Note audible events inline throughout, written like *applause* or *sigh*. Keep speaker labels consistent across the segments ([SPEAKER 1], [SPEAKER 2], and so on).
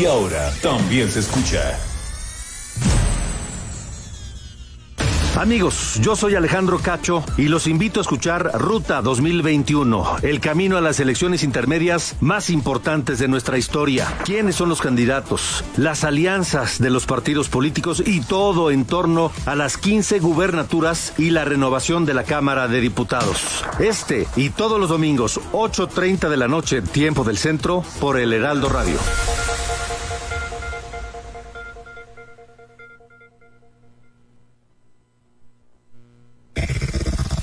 [SPEAKER 1] y ahora también se escucha.
[SPEAKER 2] Amigos, yo soy Alejandro Cacho y los invito a escuchar Ruta 2021, el camino a las elecciones intermedias más importantes de nuestra historia. ¿Quiénes son los candidatos? Las alianzas de los partidos políticos y todo en torno a las 15 gubernaturas y la renovación de la Cámara de Diputados. Este y todos los domingos, 8.30 de la noche, tiempo del centro, por el Heraldo Radio.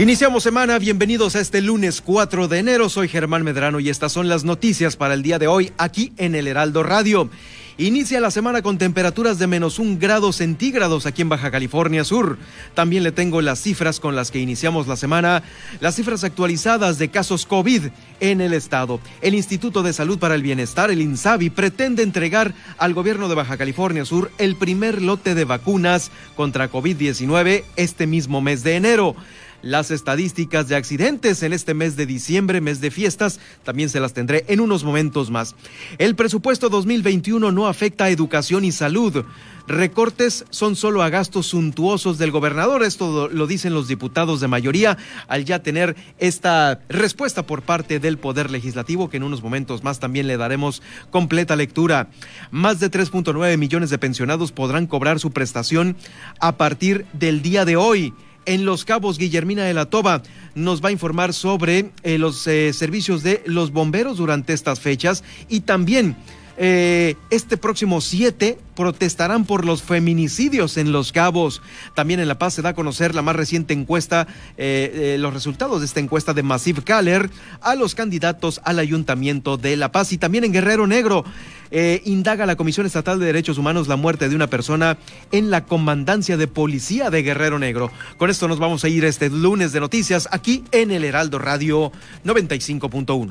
[SPEAKER 3] Iniciamos semana, bienvenidos a este lunes 4 de enero. Soy Germán Medrano y estas son las noticias para el día de hoy aquí en el Heraldo Radio. Inicia la semana con temperaturas de menos un grado centígrados aquí en Baja California Sur. También le tengo las cifras con las que iniciamos la semana, las cifras actualizadas de casos COVID en el estado. El Instituto de Salud para el Bienestar, el INSABI, pretende entregar al gobierno de Baja California Sur el primer lote de vacunas contra COVID-19 este mismo mes de enero. Las estadísticas de accidentes en este mes de diciembre, mes de fiestas, también se las tendré en unos momentos más. El presupuesto 2021 no afecta a educación y salud. Recortes son solo a gastos suntuosos del gobernador. Esto lo dicen los diputados de mayoría al ya tener esta respuesta por parte del Poder Legislativo, que en unos momentos más también le daremos completa lectura. Más de 3.9 millones de pensionados podrán cobrar su prestación a partir del día de hoy en Los Cabos, Guillermina de la Toba nos va a informar sobre eh, los eh, servicios de los bomberos durante estas fechas y también eh, este próximo 7 protestarán por los feminicidios en Los Cabos. También en La Paz se da a conocer la más reciente encuesta, los resultados de esta encuesta de Massive Caller a los candidatos al Ayuntamiento de La Paz y también en Guerrero Negro. Eh, indaga la Comisión Estatal de Derechos Humanos la muerte de una persona en la comandancia de policía de Guerrero Negro. Con esto nos vamos a ir este lunes de noticias aquí en el Heraldo Radio 95.1.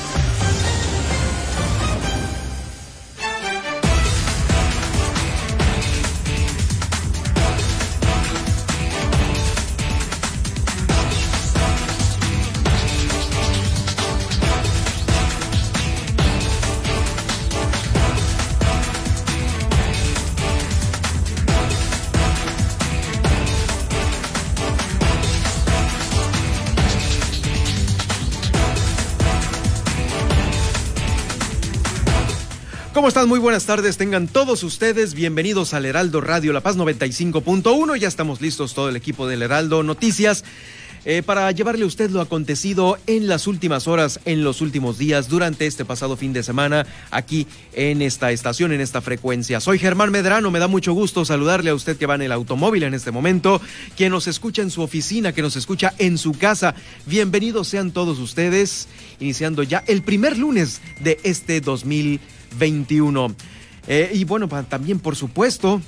[SPEAKER 3] ¿Cómo están? Muy buenas tardes. Tengan todos ustedes bienvenidos al Heraldo Radio La Paz 95.1. Ya estamos listos todo el equipo del Heraldo Noticias. Eh, para llevarle a usted lo acontecido en las últimas horas, en los últimos días, durante este pasado fin de semana, aquí en esta estación, en esta frecuencia. Soy Germán Medrano, me da mucho gusto saludarle a usted que va en el automóvil en este momento, que nos escucha en su oficina, que nos escucha en su casa. Bienvenidos sean todos ustedes, iniciando ya el primer lunes de este 2020. 21. Eh, y bueno, también por supuesto,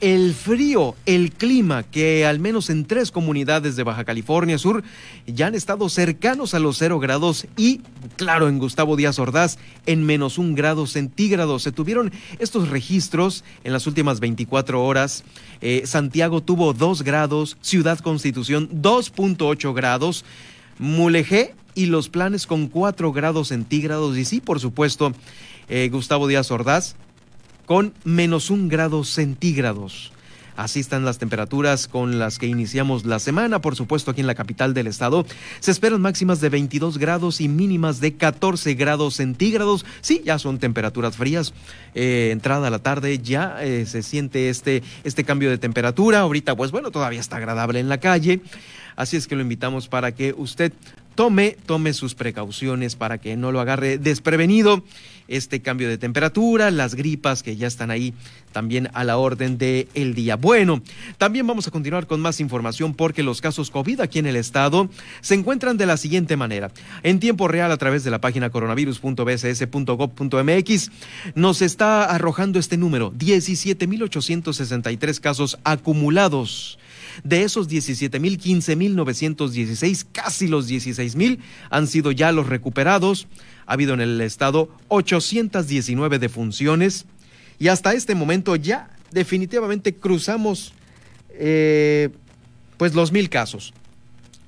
[SPEAKER 3] el frío, el clima, que al menos en tres comunidades de Baja California Sur ya han estado cercanos a los cero grados y, claro, en Gustavo Díaz Ordaz, en menos un grado centígrado. Se tuvieron estos registros en las últimas 24 horas. Eh, Santiago tuvo 2 grados, Ciudad Constitución 2.8 grados. Mulegé y los planes con 4 grados centígrados y sí, por supuesto, eh, Gustavo Díaz Ordaz con menos un grado centígrados. Así están las temperaturas con las que iniciamos la semana, por supuesto aquí en la capital del estado. Se esperan máximas de 22 grados y mínimas de 14 grados centígrados. Sí, ya son temperaturas frías. Eh, entrada a la tarde ya eh, se siente este, este cambio de temperatura. Ahorita, pues bueno, todavía está agradable en la calle. Así es que lo invitamos para que usted tome, tome sus precauciones para que no lo agarre desprevenido este cambio de temperatura, las gripas que ya están ahí también a la orden del el día. Bueno, también vamos a continuar con más información porque los casos COVID aquí en el estado se encuentran de la siguiente manera. En tiempo real a través de la página coronavirus.bss.gov.mx nos está arrojando este número, 17.863 casos acumulados. De esos 17 mil, 15 mil 916, casi los 16 mil han sido ya los recuperados. Ha habido en el estado 819 defunciones y hasta este momento ya definitivamente cruzamos eh, pues los mil casos.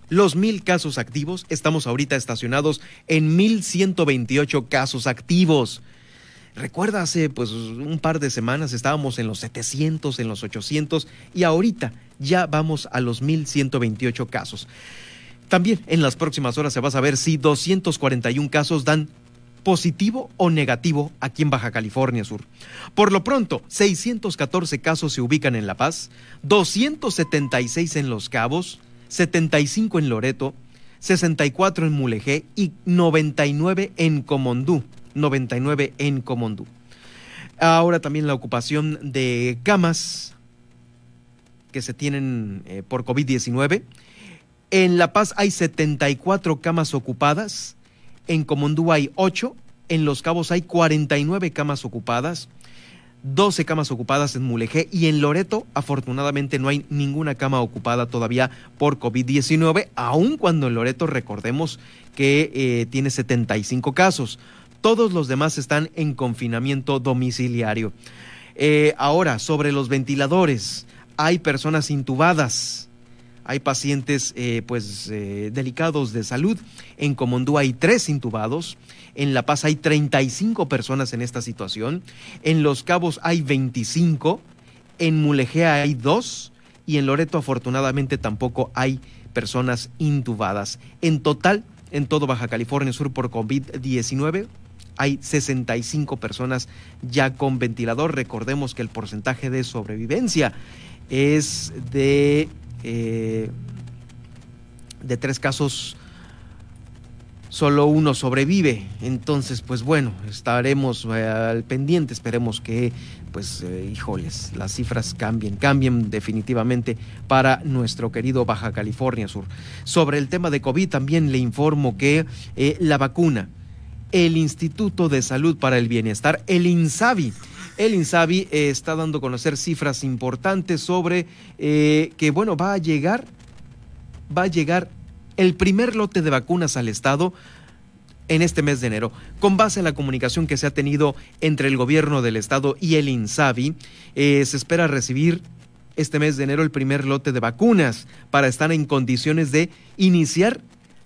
[SPEAKER 3] Los mil casos activos, estamos ahorita estacionados en 1128 casos activos. Recuerda, hace pues un par de semanas estábamos en los 700, en los 800 y ahorita ya vamos a los 1128 casos. También en las próximas horas se va a saber si 241 casos dan positivo o negativo aquí en Baja California Sur. Por lo pronto, 614 casos se ubican en La Paz, 276 en Los Cabos, 75 en Loreto, 64 en Mulegé y 99 en Comondú. 99 en Comondú. Ahora también la ocupación de camas que se tienen eh, por COVID-19. En La Paz hay 74 camas ocupadas, en Comondú hay 8, en Los Cabos hay 49 camas ocupadas, 12 camas ocupadas en Mulegé. Y en Loreto afortunadamente no hay ninguna cama ocupada todavía por COVID-19, aun cuando en Loreto recordemos que eh, tiene 75 casos. Todos los demás están en confinamiento domiciliario. Eh, ahora, sobre los ventiladores, hay personas intubadas, hay pacientes eh, pues eh, delicados de salud. En Comondú hay tres intubados, en La Paz hay 35 personas en esta situación, en Los Cabos hay 25, en Mulegea hay dos y en Loreto afortunadamente tampoco hay personas intubadas. En total, en todo Baja California Sur por COVID-19, hay 65 personas ya con ventilador. Recordemos que el porcentaje de sobrevivencia es de, eh, de tres casos, solo uno sobrevive. Entonces, pues bueno, estaremos eh, al pendiente, esperemos que, pues, eh, híjoles, las cifras cambien, cambien definitivamente para nuestro querido Baja California Sur. Sobre el tema de COVID, también le informo que la vacuna, el Instituto de Salud para el Bienestar, el INSABI. El INSABI eh, está dando a conocer cifras importantes sobre eh, que, bueno, va a llegar, va a llegar el primer lote de vacunas al Estado en este mes de enero. Con base en la comunicación que se ha tenido entre el gobierno del Estado y el INSABI, eh, se espera recibir este mes de enero el primer lote de vacunas para estar en condiciones de iniciar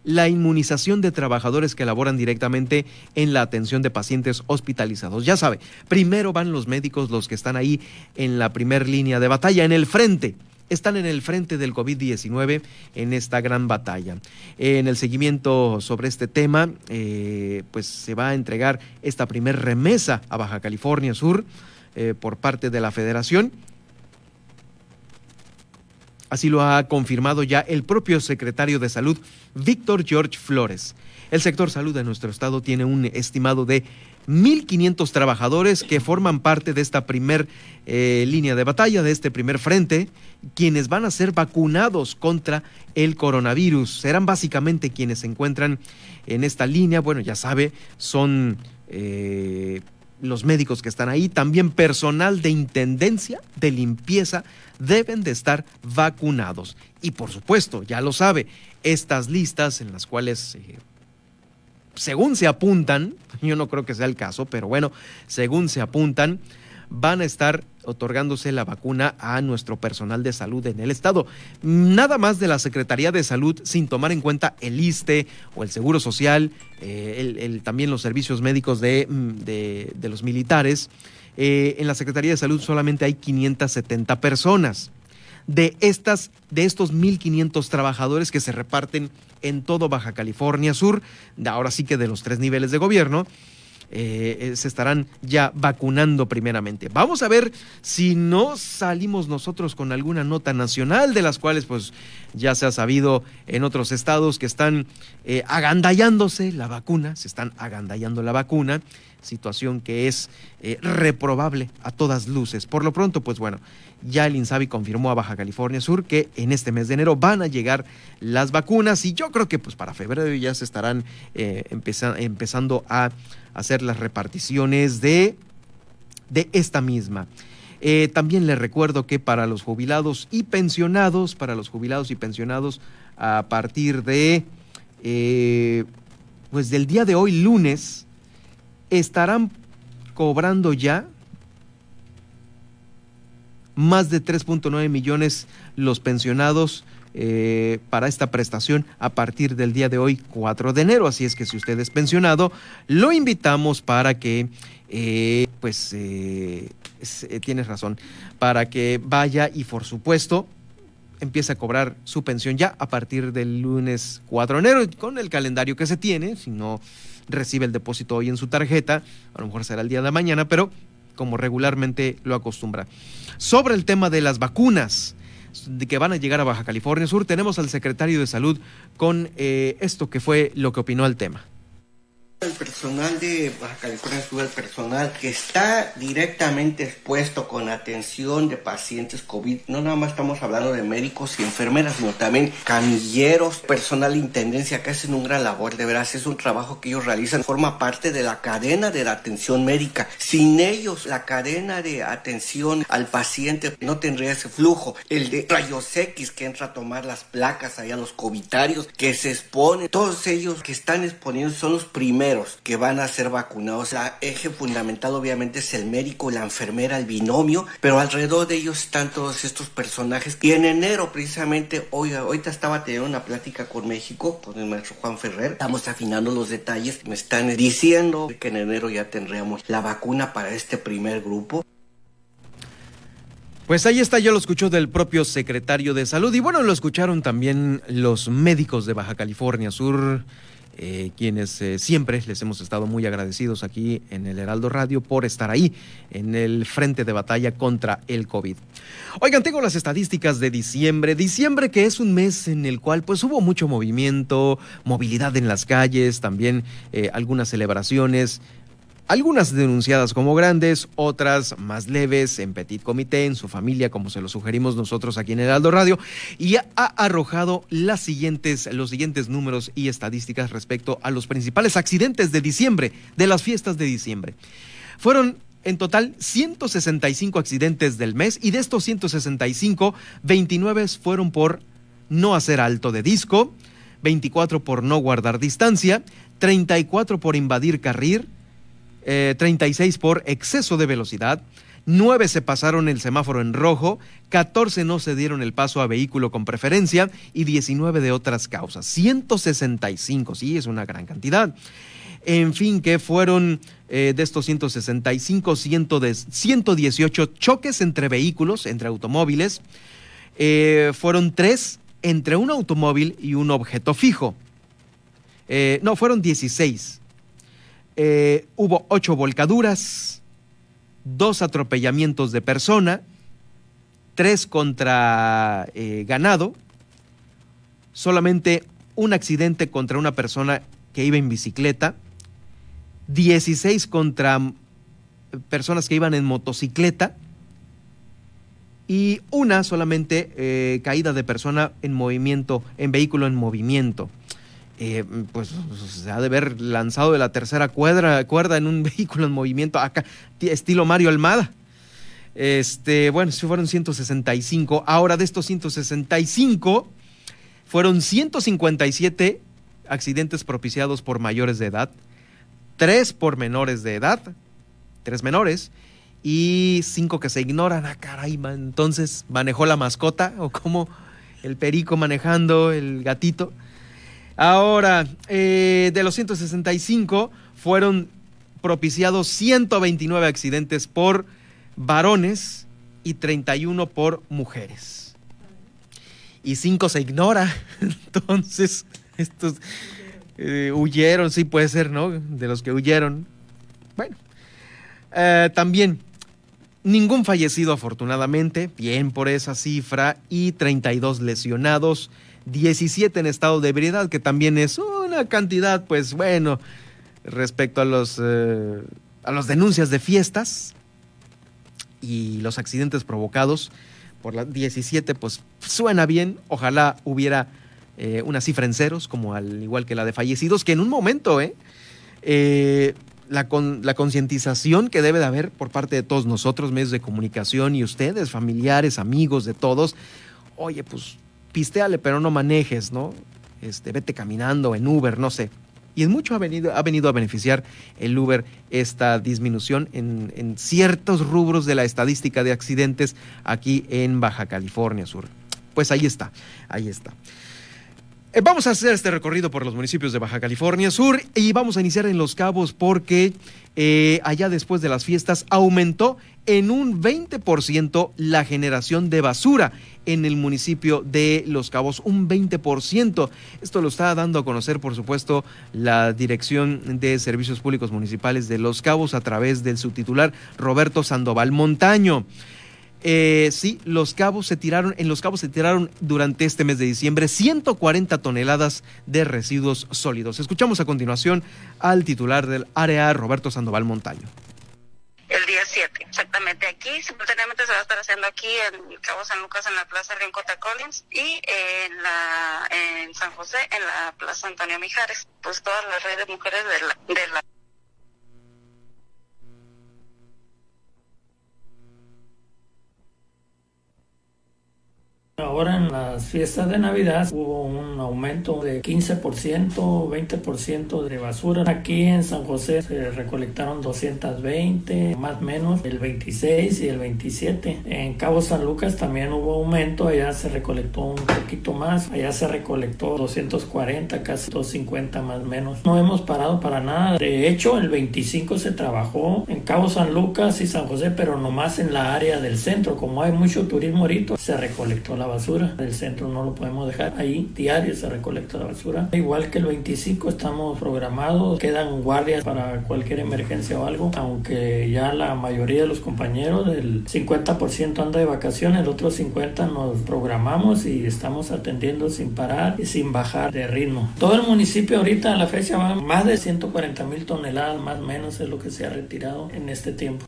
[SPEAKER 3] la inmunización de trabajadores que laboran directamente en la atención de pacientes hospitalizados. Ya sabe, primero van los médicos, los que están ahí en la primer línea de batalla, en el frente están en el frente del COVID-19 en esta gran batalla. En el seguimiento sobre este tema, eh, pues se va a entregar esta primer remesa a Baja California Sur eh, por parte de la Federación Así lo ha confirmado ya el propio secretario de Salud, Víctor George Flores. El sector salud de nuestro estado tiene un estimado de 1.500 trabajadores que forman parte de esta primer eh, línea de batalla, de este primer frente, quienes van a ser vacunados contra el coronavirus. Serán básicamente quienes se encuentran en esta línea. Bueno, ya sabe, son eh, los médicos que están ahí, también personal de intendencia, de limpieza, deben de estar vacunados. Y por supuesto, ya lo sabe, estas listas en las cuales, eh, según se apuntan, *laughs* yo no creo que sea el caso, pero bueno, según se apuntan, van a estar otorgándose la vacuna a nuestro personal de salud en el estado. Nada más de la Secretaría de Salud sin tomar en cuenta el ISTE o el Seguro Social, eh, también los servicios médicos de, mm, los militares. Eh, en la Secretaría de Salud solamente hay 570 personas. De, estas, de estos 1.500 trabajadores que se reparten en todo Baja California Sur, ahora sí que de los tres niveles de gobierno, eh, se estarán ya vacunando primeramente. Vamos a ver si no salimos nosotros con alguna nota nacional, de las cuales pues ya se ha sabido en otros estados que están eh, agandallándose la vacuna, se están agandallando la vacuna situación que es eh, reprobable a todas luces. Por lo pronto, pues bueno, ya el INSABI confirmó a Baja California Sur que en este mes de enero van a llegar las vacunas y yo creo que pues para febrero ya se estarán eh, empezando a hacer las reparticiones de, de esta misma. Eh, también les recuerdo que para los jubilados y pensionados, para los jubilados y pensionados a partir de, pues del día de hoy, lunes, estarán cobrando ya más de 3.9 millones los pensionados eh, para esta prestación a partir del día de hoy, 4 de enero. Así es que si usted es pensionado, lo invitamos para que, eh, pues, eh, tienes razón, para que vaya y por supuesto empiece a cobrar su pensión ya a partir del lunes 4 de enero, con el calendario que se tiene, si no recibe el depósito hoy en su tarjeta, a lo mejor será el día de mañana, pero como regularmente lo acostumbra. Sobre el tema de las vacunas de que van a llegar a Baja California Sur, tenemos al secretario de Salud con eh, esto que fue lo que opinó al tema.
[SPEAKER 4] El personal de Baja California Sur, el personal que está directamente expuesto con atención de pacientes COVID, no nada más estamos hablando de médicos y enfermeras, sino también camilleros, personal de intendencia que hacen un gran labor, de veras es un trabajo que ellos realizan, forma parte de la cadena de la atención médica. Sin ellos, la cadena de atención al paciente no tendría ese flujo. El de rayos X que entra a tomar las placas allá, los covitarios que se exponen, todos ellos que están exponiendo son los primeros que van a ser vacunados. El eje fundamental obviamente es el médico, la enfermera, el binomio, pero alrededor de ellos están todos estos personajes. Y en enero precisamente, hoy, ahorita estaba teniendo una plática con México, con el maestro Juan Ferrer, estamos afinando los detalles, me están diciendo que en enero ya tendríamos la vacuna para este primer grupo.
[SPEAKER 3] Pues ahí está, yo lo escucho del propio secretario de salud y bueno, lo escucharon también los médicos de Baja California Sur, eh, quienes eh, siempre les hemos estado muy agradecidos aquí en el Heraldo Radio por estar ahí en el frente de batalla contra el COVID. Oigan, tengo las estadísticas de diciembre, diciembre que es un mes en el cual pues hubo mucho movimiento, movilidad en las calles, también eh, algunas celebraciones, algunas denunciadas como grandes, otras más leves en petit comité, en su familia, como se lo sugerimos nosotros aquí en el Aldo Radio, y ha arrojado los siguientes números y estadísticas respecto a los principales accidentes de diciembre, de las fiestas de diciembre. Fueron en total 165 accidentes del mes y de estos 165, 29 fueron por no hacer alto de disco, 24 por no guardar distancia, 34 por invadir carril, 36 eh, por exceso de velocidad, 9 se pasaron el semáforo en rojo, 14 no se dieron el paso a vehículo con preferencia y 19 de otras causas. 165, sí, es una gran cantidad. En fin, que fueron eh, de estos 165, 118 choques entre vehículos, entre automóviles. Eh, fueron tres entre un automóvil y un objeto fijo. no, fueron 16 eh, hubo ocho volcaduras, dos atropellamientos de persona, tres contra eh, ganado, solamente un accidente contra una persona que iba en bicicleta, 16 contra mm, personas que iban en motocicleta y una solamente eh, caída de persona en movimiento, en vehículo en movimiento. Eh, pues se ha de haber lanzado de la tercera cuerda, cuerda en un *laughs* vehículo en movimiento acá, estilo Mario Almada. Este, bueno, si fueron 165. Ahora de estos 165, fueron 157 accidentes propiciados por mayores de edad, tres por menores de edad, tres menores, y cinco que se ignoran. Ah, caray, entonces manejó la mascota o como el perico manejando el gatito. Ahora, eh, de los 165 fueron propiciados 129 accidentes por varones y 31 por mujeres. Y 5 se ignora. *laughs* Entonces, estos eh, huyeron, sí puede ser, ¿no? De los que huyeron. Bueno, eh, también ningún fallecido afortunadamente, bien por esa cifra, y 32 lesionados, 17 en estado de ebriedad, que también es una cantidad, pues bueno, respecto a los, eh, a las denuncias de fiestas y los accidentes provocados por la 17, pues suena bien. Ojalá hubiera eh, una cifra en ceros, como al igual que la de fallecidos, que en un momento, ¿eh? eh la, la concientización que debe de haber por parte de todos nosotros, medios de comunicación y ustedes, familiares, amigos de todos, oye, pues pistéale, pero no manejes, ¿no? Este, vete caminando en Uber, no sé. Y en mucho ha venido, ha venido a beneficiar el Uber esta disminución en, en ciertos rubros de la estadística de accidentes aquí en Baja California Sur. Pues ahí está, ahí está. Eh, vamos a hacer este recorrido por los municipios de Baja California Sur y vamos a iniciar en Los Cabos porque eh, allá después de las fiestas aumentó en un 20% la generación de basura en el municipio de Los Cabos, un 20%. Esto lo está dando a conocer, por supuesto, la Dirección de Servicios Públicos Municipales de Los Cabos a través del subtitular Roberto Sandoval Montaño. Eh, sí, los cabos se tiraron, en los cabos se tiraron durante este mes de diciembre 140 toneladas de residuos sólidos. Escuchamos a continuación al titular del área, Roberto Sandoval Montaño.
[SPEAKER 5] Simultáneamente se va a estar haciendo aquí en Cabo San Lucas, en la Plaza Rincota Collins, y en, la, en San José, en la Plaza Antonio Mijares. Pues todas las redes de mujeres de la, de la
[SPEAKER 6] Ahora en las fiestas de Navidad hubo un aumento de 15%, 20% de basura. Aquí en San José se recolectaron 220, más o menos, el 26 y el 27. En Cabo San Lucas también hubo aumento, allá se recolectó un poquito más, allá se recolectó 240, casi 250 más o menos. No hemos parado para nada. De hecho, el 25 se trabajó en Cabo San Lucas y San José, pero nomás en la área del centro. Como hay mucho turismo ahorita, se recolectó la basura. El centro no lo podemos dejar ahí, diario se recolecta la basura. Igual que el 25 estamos programados, quedan guardias para cualquier emergencia o algo, aunque ya la mayoría de los compañeros, el 50% anda de vacaciones, el otro 50% nos programamos y estamos atendiendo sin parar y sin bajar de ritmo. Todo el municipio ahorita a la fecha va más de 140 mil toneladas, más o menos es lo que se ha retirado en este tiempo.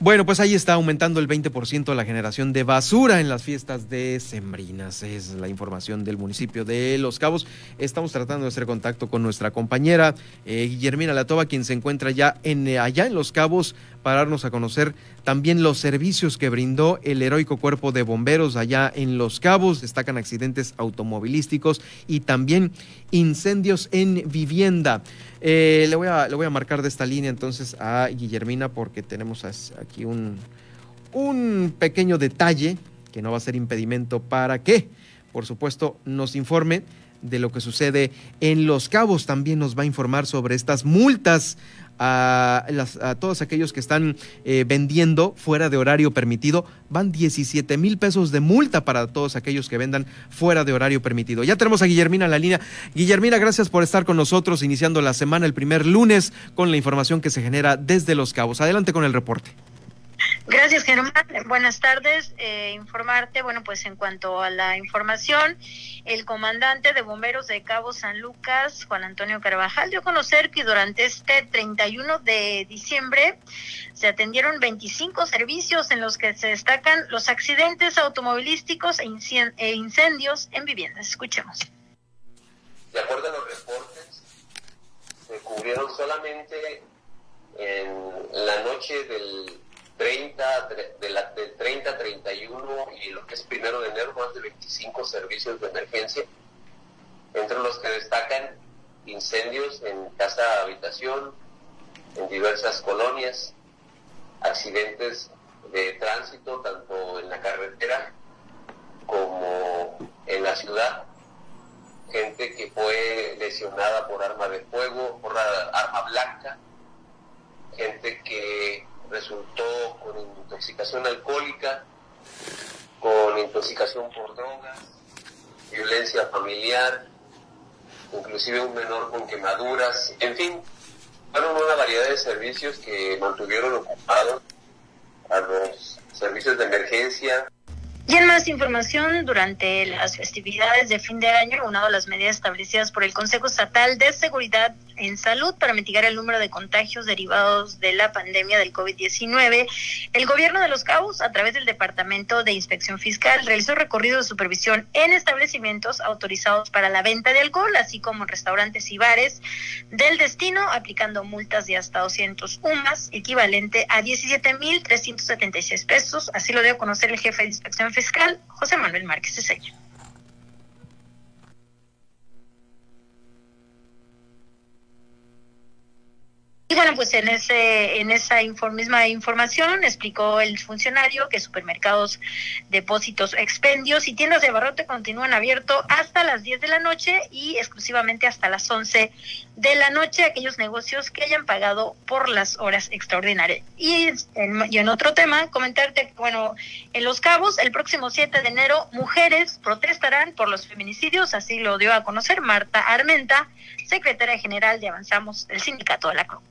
[SPEAKER 3] Bueno, pues ahí está aumentando el 20% la generación de basura en las fiestas de Sembrinas. Es la información del municipio de Los Cabos. Estamos tratando de hacer contacto con nuestra compañera eh, Guillermina Latoba, quien se encuentra ya eh, allá en Los Cabos para darnos a conocer también los servicios que brindó el heroico cuerpo de bomberos allá en Los Cabos. Destacan accidentes automovilísticos y también incendios en vivienda. Eh, le, voy a, le voy a marcar de esta línea entonces a Guillermina porque tenemos aquí un, un pequeño detalle que no va a ser impedimento para que, por supuesto, nos informe de lo que sucede en Los Cabos. También nos va a informar sobre estas multas a, todos aquellos que están eh, vendiendo fuera de horario permitido. Van 17 mil pesos de multa para todos aquellos que vendan fuera de horario permitido. Ya tenemos a Guillermina en la línea. Guillermina, gracias por estar con nosotros iniciando la semana el primer lunes con la información que se genera desde Los Cabos. Adelante con el reporte.
[SPEAKER 7] Gracias, Germán. Buenas tardes. Eh, informarte, bueno, pues en cuanto a la información, el comandante de bomberos de Cabo San Lucas, Juan Antonio Carvajal, dio a conocer que durante este 31 de diciembre se atendieron 25 servicios en los que se destacan los accidentes automovilísticos e, e incendios en viviendas. Escuchemos.
[SPEAKER 8] De acuerdo a los reportes, se cubrieron solamente en la noche del 30, de la, del 30 a 31 y lo que es primero de enero, más de 25 servicios de emergencia, entre los que destacan incendios en casa habitación, en diversas colonias, accidentes de tránsito, tanto en la carretera como en la ciudad, gente que fue lesionada por arma de fuego, por arma blanca, gente que resultó con intoxicación alcohólica, con intoxicación por drogas, violencia familiar, inclusive un menor con quemaduras, en fin, fueron una variedad de servicios que mantuvieron ocupados a los servicios de emergencia,
[SPEAKER 7] y en más información, durante las festividades de fin de año, una de las medidas establecidas por el Consejo Estatal de Seguridad en Salud para mitigar el número de contagios derivados de la pandemia del COVID-19, el gobierno de Los Cabos, a través del Departamento de Inspección Fiscal, realizó recorrido de supervisión en establecimientos autorizados para la venta de alcohol, así como en restaurantes y bares del destino, aplicando multas de hasta 200 UMAS, equivalente a 17.376 pesos. Así lo dio a conocer el jefe de Inspección Fiscal, José Manuel Márquez Ceseña. Bueno, pues en ese en esa misma información explicó el funcionario que supermercados, depósitos, expendios y tiendas de abarrote continúan abiertos hasta las 10 de la noche y exclusivamente hasta las 11 de la noche. Aquellos negocios que hayan pagado por las horas extraordinarias. Y en, y en otro tema, comentarte bueno, en Los Cabos, el próximo 7 de enero, mujeres protestarán por los feminicidios, así lo dio a conocer Marta Armenta, secretaria general de Avanzamos del Sindicato de la Cruz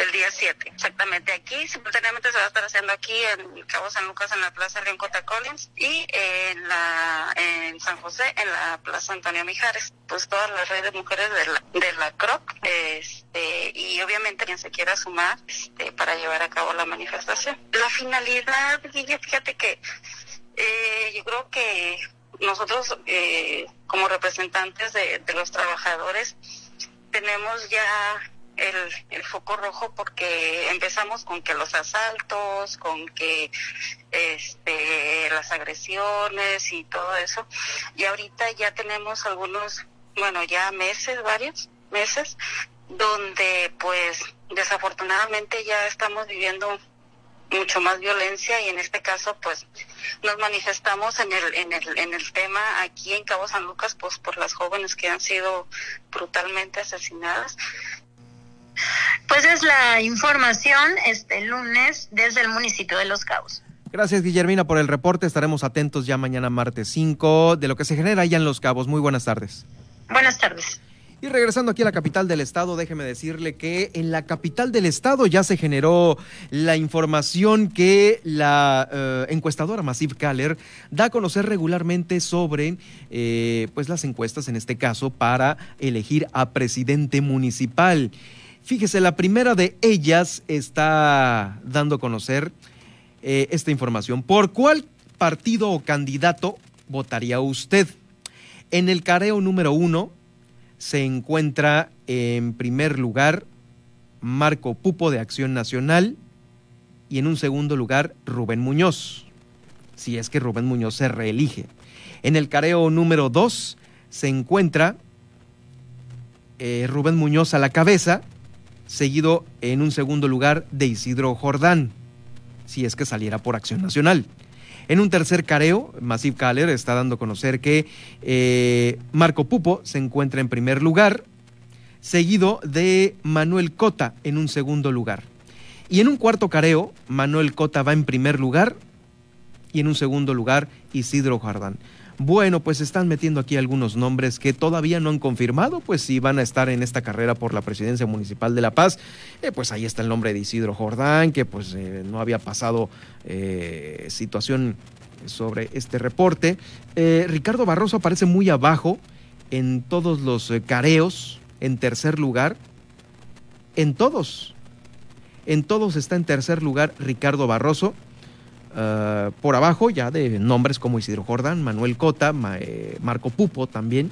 [SPEAKER 5] el día 7, exactamente aquí. Simultáneamente se va a estar haciendo aquí en Cabo San Lucas, en la Plaza León Cota Collins, y en, la, en San José, en la Plaza Antonio Mijares. Pues todas las redes de mujeres de la, de la CROC, este, y obviamente quien se quiera sumar este, para llevar a cabo la manifestación. La finalidad, fíjate que eh, yo creo que nosotros, eh, como representantes de los trabajadores, tenemos ya el, foco rojo porque empezamos con que los asaltos, con que este, las agresiones y todo eso. Y ahorita ya tenemos algunos, bueno, ya meses, varios meses, donde pues desafortunadamente ya estamos viviendo mucho más violencia y en este caso pues nos manifestamos en el, en el, en el tema aquí en Cabo San Lucas pues por las jóvenes que han sido brutalmente asesinadas
[SPEAKER 7] pues es la información este lunes desde el municipio de Los Cabos.
[SPEAKER 3] Gracias, Guillermina, por el reporte. Estaremos atentos ya mañana martes 5 de lo que se genera allá en Los Cabos. Muy buenas tardes.
[SPEAKER 7] Buenas tardes.
[SPEAKER 3] Y regresando aquí a la capital del estado, déjeme decirle que en la capital del estado ya se generó la información que la eh, encuestadora Massive Caller da a conocer regularmente sobre eh, pues las encuestas, en este caso, para elegir a presidente municipal. Fíjese, la primera de ellas está dando a conocer eh, esta información. ¿Por cuál partido o candidato votaría usted? En el careo número uno se encuentra en primer lugar Marco Pupo de Acción Nacional y en un segundo lugar Rubén Muñoz, si es que Rubén Muñoz se reelige. En el careo número dos se encuentra eh, Rubén Muñoz a la cabeza seguido en un segundo lugar de Isidro Jordán, si es que saliera por Acción Nacional. En un tercer careo, Massive Caller está dando a conocer que eh, Marco Pupo se encuentra en primer lugar, seguido de Manuel Cota en un segundo lugar. Y en un cuarto careo, Manuel Cota va en primer lugar y en un segundo lugar Isidro Jordán. Bueno, pues están metiendo aquí algunos nombres que todavía no han confirmado, pues si van a estar en esta carrera por la presidencia municipal de La Paz, eh, pues ahí está el nombre de Isidro Jordán, que pues eh, no había pasado eh, situación sobre este reporte. Ricardo Barroso aparece muy abajo en todos los careos, en tercer lugar, en todos, en todos está en tercer lugar Ricardo Barroso. Ah, por abajo ya de nombres como Isidro Jordán, Manuel Cota, eh, Marco Pupo también,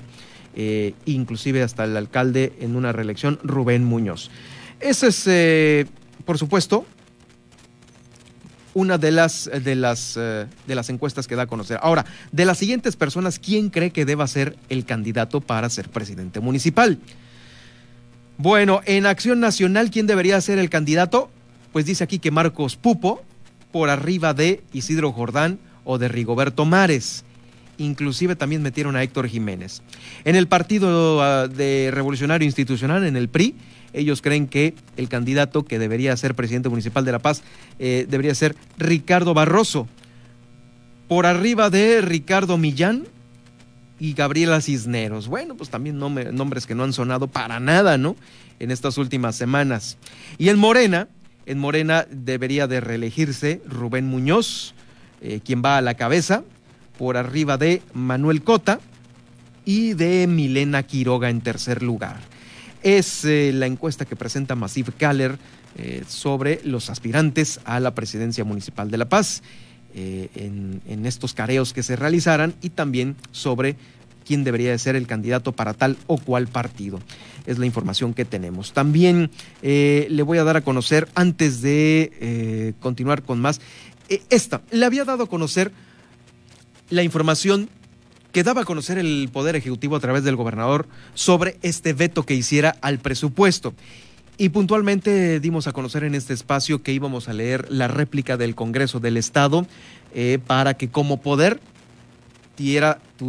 [SPEAKER 3] eh, inclusive hasta el alcalde en una reelección, Rubén Muñoz. Ese es, eh, por supuesto, una de las, de, las, eh, de las encuestas que da a conocer. Ahora, de las siguientes personas, ¿quién cree que deba ser el candidato para ser presidente municipal? Bueno, en Acción Nacional, ¿quién debería ser el candidato? Pues dice aquí que Marcos Pupo, por arriba de Isidro Jordán o de Rigoberto Mares. Inclusive también metieron a Héctor Jiménez. En el Partido ah, de Revolucionario Institucional, en el PRI, ellos creen que el candidato que debería ser presidente municipal de La Paz eh, debería ser Ricardo Barroso. Por arriba de Ricardo Millán y Gabriela Cisneros. Bueno, pues también nombres que no han sonado para nada, ¿no? En estas últimas semanas. Y en Morena, en Morena debería de reelegirse Rubén Muñoz, eh, quien va a la cabeza, por arriba de Manuel Cota y de Milena Quiroga en tercer lugar. Es eh, la encuesta que presenta Massive Caller eh, sobre los aspirantes a la presidencia municipal de La Paz en, en, estos careos que se realizaran y también sobre quién debería de ser el candidato para tal o cual partido. Es la información que tenemos. También le voy a dar a conocer, antes de continuar con más, eh, esta, le había dado a conocer la información que daba a conocer el Poder Ejecutivo a través del gobernador sobre este veto que hiciera al presupuesto. Y puntualmente dimos a conocer en este espacio que íbamos a leer la réplica del Congreso del Estado eh, para que como poder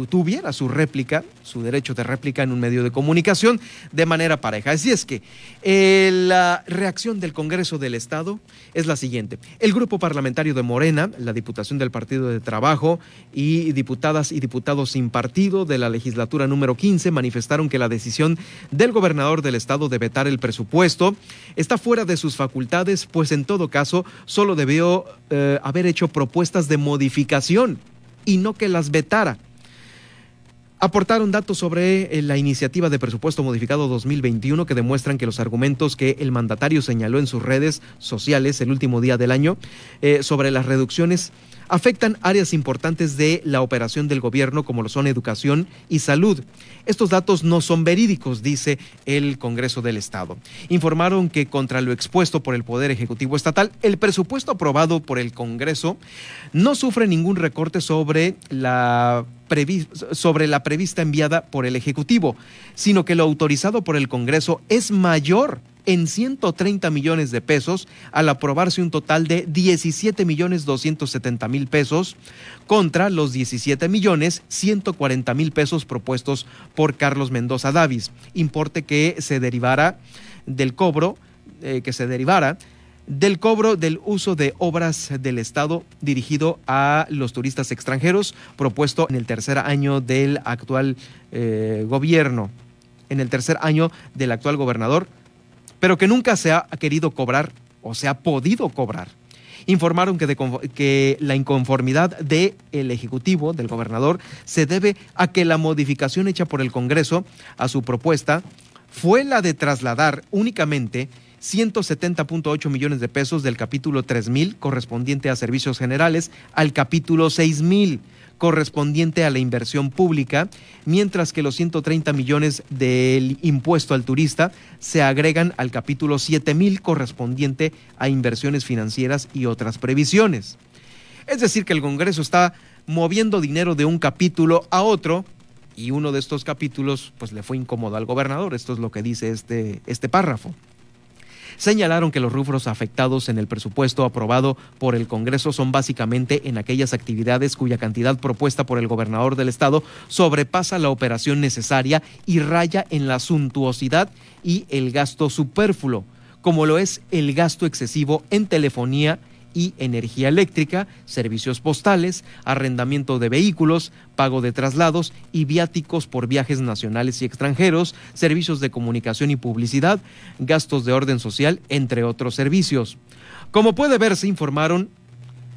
[SPEAKER 3] tuviera su réplica, su derecho de réplica en un medio de comunicación de manera pareja. Así es que eh, la reacción del Congreso del Estado es la siguiente. El grupo parlamentario de Morena, la Diputación del Partido de Trabajo y diputadas y diputados sin partido de la legislatura número 15 manifestaron que la decisión del gobernador del Estado de vetar el presupuesto está fuera de sus facultades, pues en todo caso solo debió eh, haber hecho propuestas de modificación y no que las vetara. Aportaron datos sobre eh, la iniciativa de presupuesto modificado 2021 que demuestran que los argumentos que el mandatario señaló en sus redes sociales el último día del año eh, sobre las reducciones afectan áreas importantes de la operación del gobierno como lo son educación y salud. Estos datos no son verídicos, dice el Congreso del Estado. Informaron que contra lo expuesto por el Poder Ejecutivo Estatal, el presupuesto aprobado por el Congreso no sufre ningún recorte sobre la sobre la prevista enviada por el Ejecutivo, sino que lo autorizado por el Congreso es mayor en 130 millones de pesos al aprobarse un total de 17 millones 270 mil pesos contra los 17 millones 140 mil pesos propuestos por Carlos Mendoza Davis, importe que se derivara del cobro, eh, que se derivara del cobro del uso de obras del Estado dirigido a los turistas extranjeros, propuesto en el tercer año del actual eh, gobierno, en el tercer año del actual gobernador pero que nunca se ha querido cobrar o se ha podido cobrar. Informaron que, que la inconformidad del Ejecutivo, del gobernador, se debe a que la modificación hecha por el Congreso a su propuesta fue la de trasladar únicamente 170.8 millones de pesos del capítulo 3000 correspondiente a servicios generales al capítulo 6000 correspondiente a la inversión pública, mientras que los 130 millones del impuesto al turista se agregan al capítulo 7000 correspondiente a inversiones financieras y otras previsiones. Es decir, que el Congreso está moviendo dinero de un capítulo a otro y uno de estos capítulos pues le fue incómodo al gobernador, esto es lo que dice este, este párrafo señalaron que los rubros afectados en el presupuesto aprobado por el Congreso son básicamente en aquellas actividades cuya cantidad propuesta por el gobernador del estado sobrepasa la operación necesaria y raya en la suntuosidad y el gasto superfluo, como lo es el gasto excesivo en telefonía y energía eléctrica, servicios postales, arrendamiento de vehículos, pago de traslados y viáticos por viajes nacionales y extranjeros, servicios de comunicación y publicidad, gastos de orden social, entre otros servicios. Como puede ver, se informaron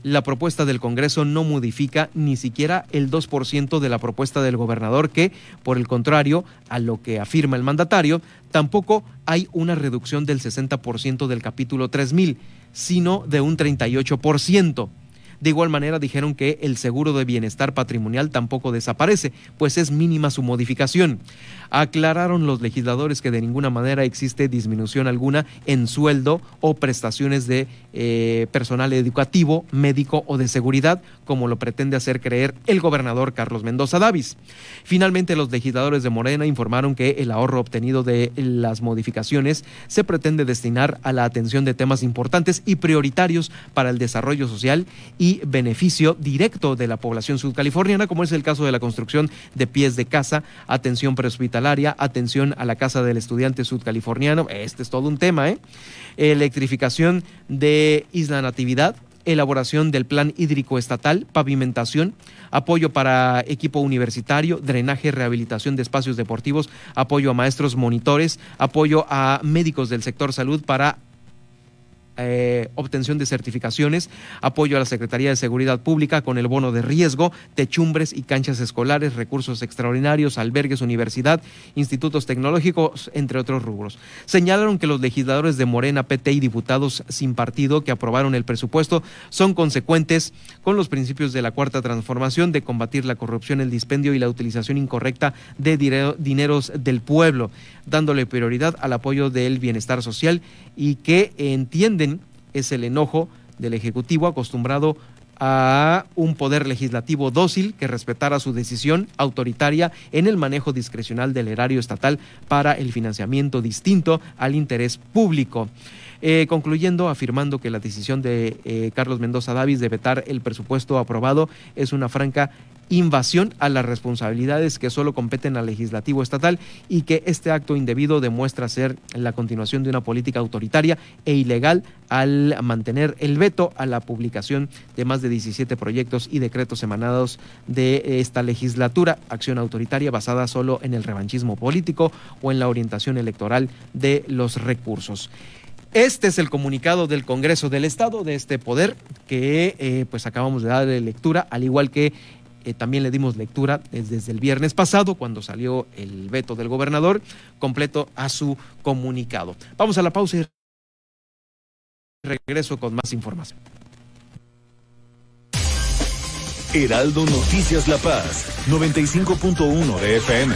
[SPEAKER 3] la propuesta del Congreso no modifica ni siquiera el 2% de la propuesta del gobernador que, por el contrario a lo que afirma el mandatario, tampoco hay una reducción del 60% del capítulo 3000 sino de un 38%. De igual manera dijeron que el seguro de bienestar patrimonial tampoco desaparece, pues es mínima su modificación. Aclararon los legisladores que de ninguna manera existe disminución alguna en sueldo o prestaciones de eh, personal educativo, médico o de seguridad, como lo pretende hacer creer el gobernador Carlos Mendoza Davis. Finalmente, los legisladores de Morena informaron que el ahorro obtenido de las modificaciones se pretende destinar a la atención de temas importantes y prioritarios para el desarrollo social y beneficio directo de la población sudcaliforniana, como es el caso de la construcción de pies de casa, atención prehospitalaria, atención a la casa del estudiante sudcaliforniano, este es todo un tema, ¿eh? electrificación de Isla Natividad, elaboración del plan hídrico estatal, pavimentación, apoyo para equipo universitario, drenaje, rehabilitación de espacios deportivos, apoyo a maestros monitores, apoyo a médicos del sector salud para eh, obtención de certificaciones, apoyo a la Secretaría de Seguridad Pública con el bono de riesgo, techumbres y canchas escolares, recursos extraordinarios, albergues, universidad, institutos tecnológicos, entre otros rubros. Señalaron que los legisladores de Morena, PT y diputados sin partido que aprobaron el presupuesto son consecuentes con los principios de la Cuarta Transformación de combatir la corrupción, el dispendio y la utilización incorrecta de dineros del pueblo, dándole prioridad al apoyo del bienestar social y que entienden es el enojo del Ejecutivo acostumbrado a un poder legislativo dócil que respetara su decisión autoritaria en el manejo discrecional del erario estatal para el financiamiento distinto al interés público. Eh, concluyendo, afirmando que la decisión de eh, Carlos Mendoza Davis de vetar el presupuesto aprobado es una franca invasión a las responsabilidades que solo competen al legislativo estatal y que este acto indebido demuestra ser la continuación de una política autoritaria e ilegal al mantener el veto a la publicación de más de 17 proyectos y decretos emanados de esta legislatura, acción autoritaria basada solo en el revanchismo político o en la orientación electoral de los recursos. Este es el comunicado del Congreso del Estado de este poder que eh, pues acabamos de darle lectura, al igual que eh, también le dimos lectura desde el viernes pasado, cuando salió el veto del gobernador, completo a su comunicado. Vamos a la pausa y regreso con más información.
[SPEAKER 1] Heraldo Noticias La Paz, 95.1 de FM.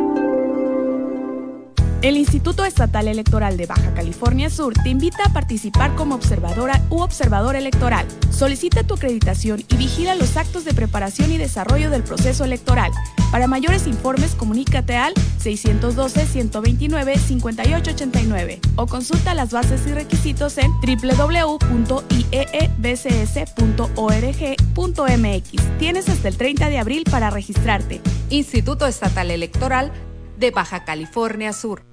[SPEAKER 9] El Instituto Estatal Electoral de Baja California Sur te invita a participar como observadora u observador electoral. Solicita tu acreditación y vigila los actos de preparación y desarrollo del proceso electoral. Para mayores informes, comunícate al 612-129-5889 o consulta las bases y requisitos en www.ieebcs.org.mx. Tienes hasta el 30 de abril para registrarte.
[SPEAKER 10] Instituto Estatal Electoral de Baja California Sur.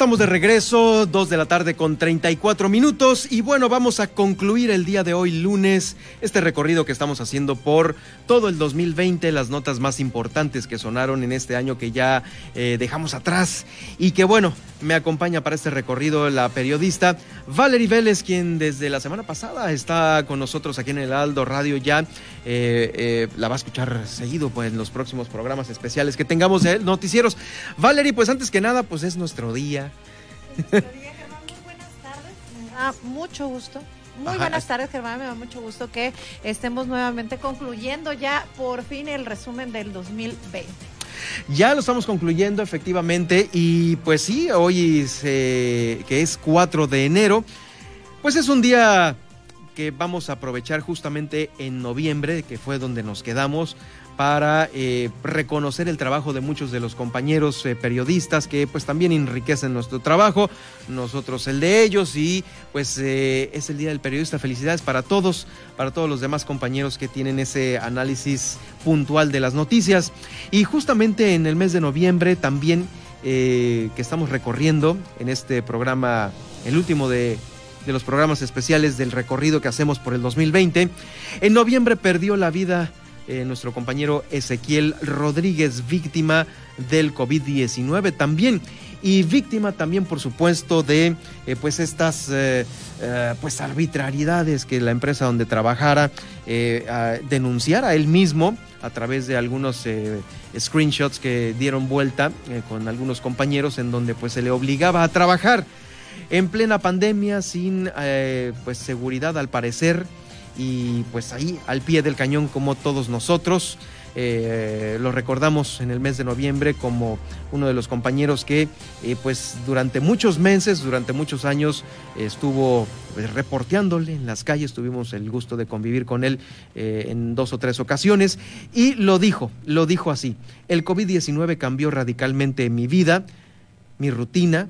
[SPEAKER 3] Estamos de regreso, dos de la tarde con 34 minutos y bueno, vamos a concluir el día de hoy lunes este recorrido que estamos haciendo por todo el 2020, las notas más importantes que sonaron en este año que ya eh, dejamos atrás y que bueno, me acompaña para este recorrido la periodista Valerie Vélez, quien desde la semana pasada está con nosotros aquí en el Aldo Radio ya, eh, eh, la va a escuchar seguido pues en los próximos programas especiales que tengamos de noticieros. Valerie, pues antes que nada, pues es nuestro día
[SPEAKER 11] mucho gusto. Muy buenas tardes, Germán. Me da mucho gusto que estemos nuevamente concluyendo ya por fin el resumen del 2020.
[SPEAKER 3] Ya lo estamos concluyendo efectivamente y pues sí, hoy que es 4 de enero, pues es un día que vamos a aprovechar justamente en noviembre, que fue donde nos quedamos, para eh, reconocer el trabajo de muchos de los compañeros eh, periodistas que pues también enriquecen nuestro trabajo, nosotros el de ellos y pues eh, es el Día del Periodista. Felicidades para todos, para todos los demás compañeros que tienen ese análisis puntual de las noticias. Y justamente en el mes de noviembre también que estamos recorriendo en este programa, el último de de los programas especiales del recorrido que hacemos por el 2020. En noviembre perdió la vida eh, nuestro compañero Ezequiel Rodríguez, víctima del COVID-19 también. Y víctima también, por supuesto, de eh, pues estas eh, pues arbitrariedades que la empresa donde trabajara denunciara él mismo a través de algunos screenshots que dieron vuelta con algunos compañeros en donde pues se le obligaba a trabajar en plena pandemia sin pues seguridad al parecer y pues ahí al pie del cañón como todos nosotros. Eh, lo recordamos en el mes de noviembre como uno de los compañeros que eh, pues durante muchos meses, durante muchos años estuvo pues, reporteándole en las calles, tuvimos el gusto de convivir con él eh, en dos o tres ocasiones. Y lo dijo, lo dijo así, el COVID-19 cambió radicalmente mi vida, mi rutina,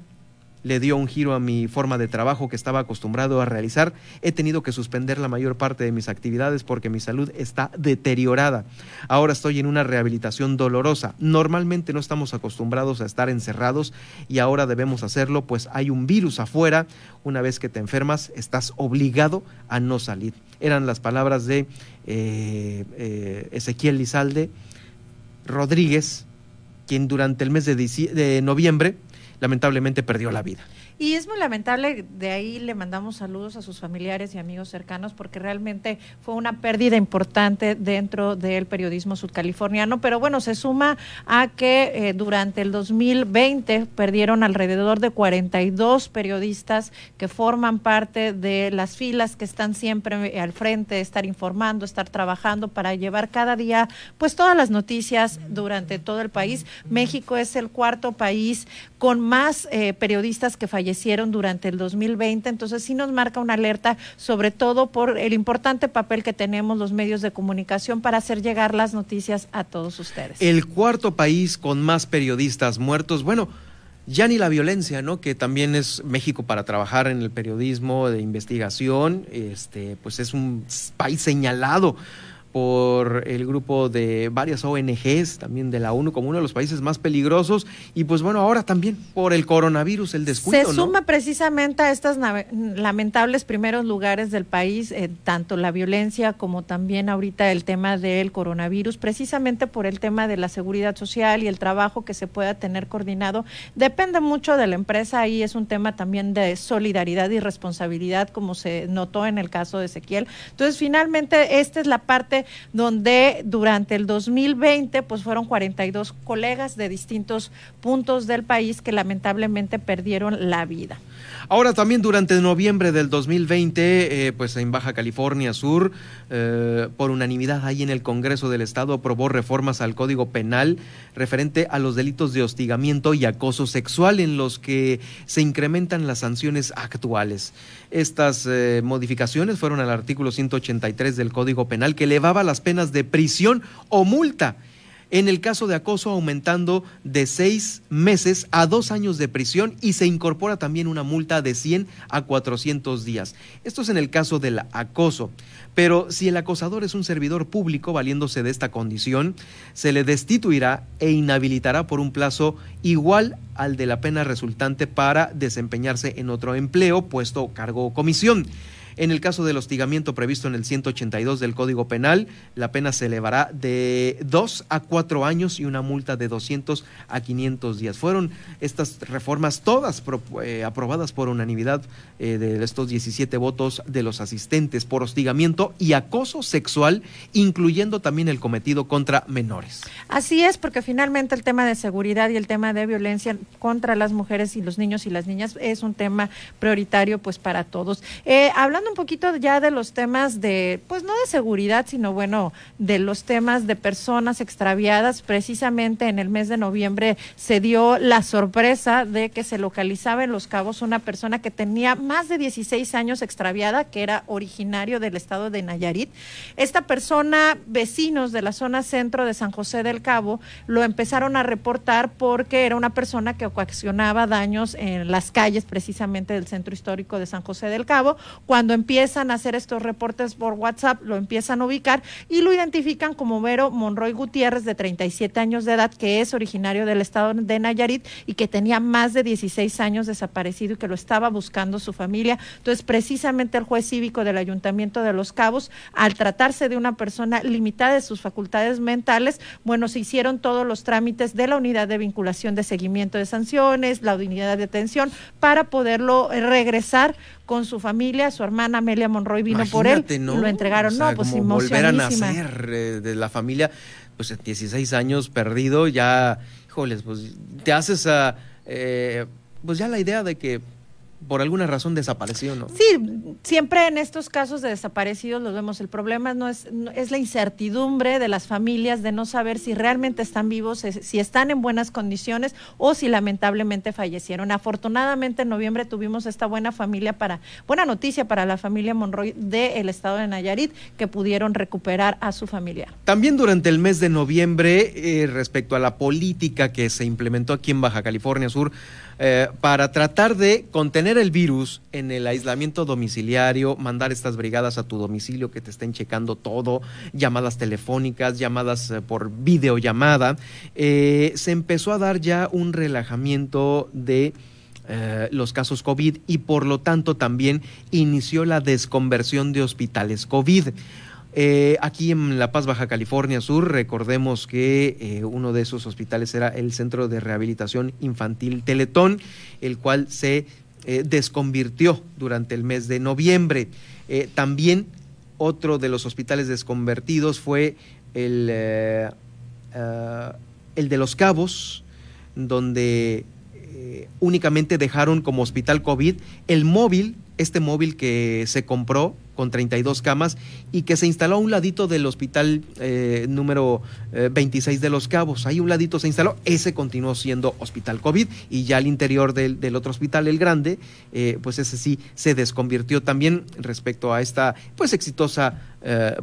[SPEAKER 3] le dio un giro a mi forma de trabajo que estaba acostumbrado a realizar. He tenido que suspender la mayor parte de mis actividades porque mi salud está deteriorada. Ahora estoy en una rehabilitación dolorosa. Normalmente no estamos acostumbrados a estar encerrados y ahora debemos hacerlo pues hay un virus afuera. Una vez que te enfermas estás obligado a no salir. Eran las palabras de eh, eh, Ezequiel Lizalde Rodríguez, quien durante el mes de noviembre lamentablemente perdió la vida.
[SPEAKER 11] Y es muy lamentable, de ahí le mandamos saludos a sus familiares y amigos cercanos porque realmente fue una pérdida importante dentro del periodismo sudcaliforniano, pero bueno, se suma a que eh, durante el 2020 perdieron alrededor de 42 periodistas que forman parte de las filas que están siempre al frente, estar informando, estar trabajando para llevar cada día pues todas las noticias durante todo el país. México es el cuarto país con más eh, periodistas que fallecieron hicieron durante el 2020. Entonces sí nos marca una alerta, sobre todo por el importante papel que tenemos los medios de comunicación para hacer llegar las noticias a todos ustedes.
[SPEAKER 3] El cuarto país con más periodistas muertos. Bueno, ya ni la violencia, ¿no? Que también es México para trabajar en el periodismo de investigación, este, pues es un país señalado por el grupo de varias ONGs, también de la ONU, como uno de los países más peligrosos, y pues bueno, ahora también por el coronavirus, el descuido.
[SPEAKER 11] Se suma precisamente a estos lamentables primeros lugares del país, eh, tanto la violencia como también ahorita el tema del coronavirus, precisamente por el tema de la seguridad social y el trabajo que se pueda tener coordinado. Depende mucho de la empresa, ahí es un tema también de solidaridad y responsabilidad, como se notó en el caso de Ezequiel. Entonces, finalmente, esta es la parte donde durante el 2020 pues fueron 42 colegas de distintos puntos del país que lamentablemente perdieron la vida.
[SPEAKER 3] Ahora también durante noviembre del 2020, eh, pues en Baja California Sur, eh, por unanimidad ahí en el Congreso del Estado aprobó reformas al Código Penal referente a los delitos de hostigamiento y acoso sexual en los que se incrementan las sanciones actuales. Estas eh, modificaciones fueron al artículo 183 del Código Penal que elevaba las penas de prisión o multa En el caso de acoso, aumentando de seis meses a dos años de prisión y se incorpora también una multa de 100 a 400 días. Esto es en el caso del acoso. Pero si el acosador es un servidor público valiéndose de esta condición, se le destituirá e inhabilitará por un plazo igual al de la pena resultante para desempeñarse en otro empleo, puesto, cargo o comisión. En el caso del hostigamiento previsto en el 182 del Código Penal, la pena se elevará de dos a cuatro años y una multa de 200 a 500 días. Fueron estas reformas todas eh, aprobadas por unanimidad eh, de estos 17 votos de los asistentes por hostigamiento y acoso sexual, incluyendo también el cometido contra menores.
[SPEAKER 11] Así es, porque finalmente el tema de seguridad y el tema de violencia contra las mujeres y los niños y las niñas es un tema prioritario pues para todos. Eh, hablando un poquito ya de los temas de, pues no de seguridad, sino bueno, de los temas de personas extraviadas, precisamente en el mes de noviembre se dio la sorpresa de que se localizaba en Los Cabos una persona que tenía más de 16 años extraviada, que era originario del estado de Nayarit. Esta persona, vecinos de la zona centro de San José del Cabo, lo empezaron a reportar porque era una persona que ocasionaba daños en las calles precisamente del centro histórico de San José del Cabo. Cuando empiezan a hacer estos reportes por WhatsApp, lo empiezan a ubicar y lo identifican como Vero Monroy Gutiérrez, de 37 años de edad, que es originario del estado de Nayarit y que tenía más de 16 años desaparecido y que lo estaba buscando su familia. Entonces, precisamente el juez cívico del Ayuntamiento de Los Cabos, al tratarse de una persona limitada de sus facultades mentales, bueno, se hicieron todos los trámites de la unidad de vinculación de seguimiento de sanciones, la unidad de detención, para poderlo regresar con su familia, su hermana Amelia Monroy vino por él, ¿no? lo entregaron, no, pues como volver a nacer
[SPEAKER 3] eh, de la familia, pues 16 años perdido, ya, híjoles, pues te haces a, eh, pues ya la idea de que por alguna razón desapareció, ¿no?
[SPEAKER 11] Sí, siempre en estos casos de desaparecidos los vemos. El problema no es, es la incertidumbre de las familias de no saber si realmente están vivos, si están en buenas condiciones o si lamentablemente fallecieron. Afortunadamente en noviembre tuvimos esta buena familia para, buena noticia para la familia Monroy del estado de Nayarit que pudieron recuperar a su familia.
[SPEAKER 3] También durante el mes de noviembre, eh, respecto a la política que se implementó aquí en Baja California Sur, eh, para tratar de contener el virus en el aislamiento domiciliario, mandar estas brigadas a tu domicilio que te estén checando todo, llamadas telefónicas, llamadas eh, por videollamada, eh, se empezó a dar ya un relajamiento de los casos COVID y por lo tanto también inició la desconversión de hospitales COVID. Eh, aquí en La Paz, Baja California Sur, recordemos que eh, uno de esos hospitales era el Centro de Rehabilitación Infantil Teletón, el cual se eh, desconvirtió durante el mes de noviembre. también otro de los hospitales desconvertidos fue el, el de Los Cabos, donde únicamente dejaron como hospital COVID el móvil, este móvil que se compró con 32 camas y que se instaló a un ladito del hospital eh, número 26 eh, de Los Cabos. Ahí un ladito se instaló, ese continuó siendo hospital COVID y ya al interior del, otro hospital, el grande, eh, pues ese sí se desconvirtió también respecto a esta pues exitosa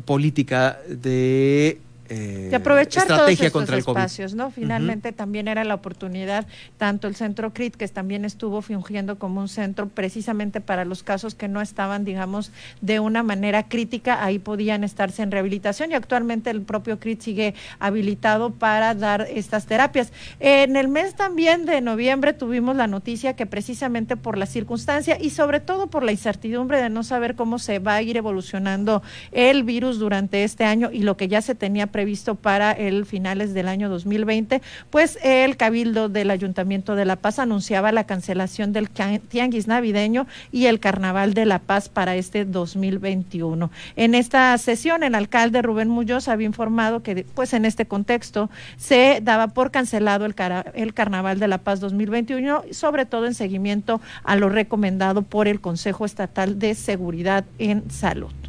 [SPEAKER 3] política de
[SPEAKER 11] de aprovechar todos estos espacios, ¿no? Finalmente también era la oportunidad, tanto el centro CRIT, que también estuvo fungiendo como un centro precisamente para los casos que no estaban, digamos, de una manera crítica, ahí podían estarse en rehabilitación y actualmente el propio CRIT sigue habilitado para dar estas terapias. En el mes también de noviembre tuvimos la noticia que precisamente por la circunstancia y sobre todo por la incertidumbre de no saber cómo se va a ir evolucionando el virus durante este año y lo que ya se tenía previsto para el finales del año 2020, pues el Cabildo del Ayuntamiento de La Paz anunciaba la cancelación del Tianguis Navideño y el Carnaval de La Paz para este 2021. En esta sesión, el alcalde Rubén Muñoz había informado que, pues en este contexto, se daba por cancelado el, el Carnaval de La Paz 2021, sobre todo en seguimiento a lo recomendado por el Consejo Estatal de Seguridad en Salud.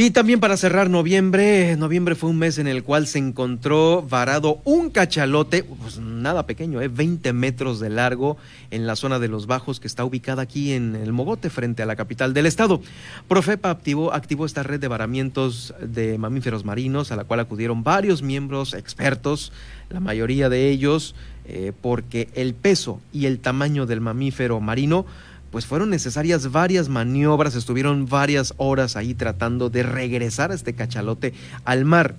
[SPEAKER 3] Y también para cerrar noviembre, noviembre fue un mes en el cual se encontró varado un cachalote, pues nada pequeño, ¿eh? 20 metros de largo en la zona de los bajos que está ubicada aquí en el Mogote frente a la capital del estado. Profepa activó, activó esta red de varamientos de mamíferos marinos a la cual acudieron varios miembros expertos, la mayoría de ellos eh, porque el peso y el tamaño del mamífero marino pues fueron necesarias varias maniobras, estuvieron varias horas ahí tratando de regresar a este cachalote al mar.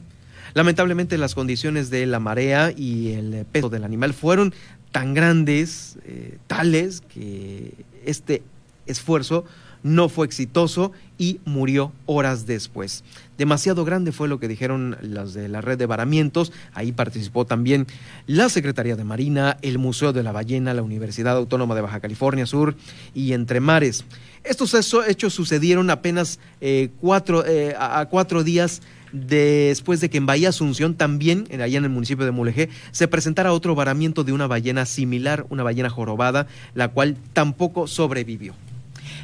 [SPEAKER 3] Lamentablemente las condiciones de la marea y el peso del animal fueron tan grandes, eh, tales, que este esfuerzo no fue exitoso y murió horas después. Demasiado grande fue lo que dijeron las de la red de varamientos. Ahí participó también la Secretaría de Marina, el Museo de la Ballena, la Universidad Autónoma de Baja California Sur y Entre Mares. Estos hechos sucedieron apenas eh, cuatro, eh, a cuatro días después de que en Bahía Asunción, también allá en el municipio de Mulegé, se presentara otro varamiento de una ballena similar, una ballena jorobada, la cual tampoco sobrevivió.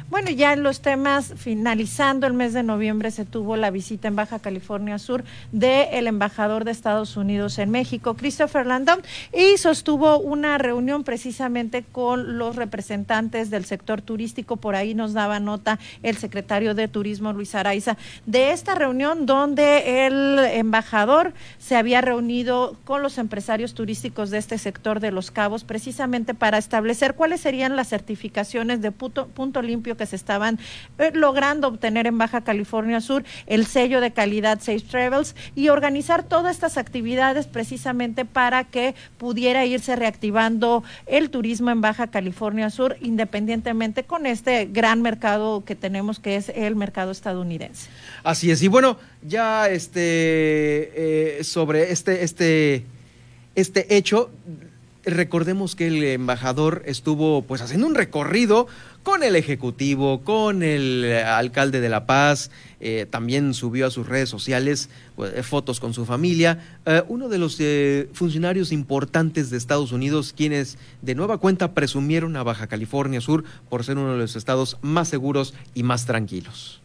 [SPEAKER 11] Bueno, ya en los temas, finalizando el mes de noviembre, se tuvo la visita en Baja California Sur del embajador de Estados Unidos en México, Christopher Landon, y sostuvo una reunión precisamente con los representantes del sector turístico. Por ahí nos daba nota el secretario de Turismo, Luis Araiza, de esta reunión donde el embajador se había reunido con los empresarios turísticos de este sector de Los Cabos, precisamente para establecer cuáles serían las certificaciones de punto, punto limpio que se estaban eh, logrando obtener en Baja California Sur, el sello de calidad Safe Travels y organizar todas estas actividades precisamente para que pudiera irse reactivando el turismo en Baja California Sur, independientemente con este gran mercado que tenemos que es el mercado estadounidense.
[SPEAKER 3] Así es, y bueno, ya este eh, sobre este, este, este hecho, recordemos que el embajador estuvo pues haciendo un recorrido con el Ejecutivo, con el eh, alcalde de La Paz, eh, también subió a sus redes sociales pues, fotos con su familia. Eh, uno de los funcionarios importantes de Estados Unidos, quienes de nueva cuenta presumieron a Baja California Sur por ser uno de los estados más seguros y más tranquilos.